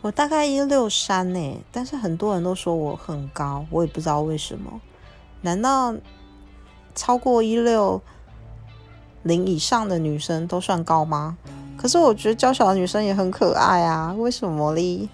我大概一六三呢，但是很多人都说我很高，我也不知道为什么。难道超过一六零以上的女生都算高吗？可是我觉得娇小的女生也很可爱啊，为什么哩？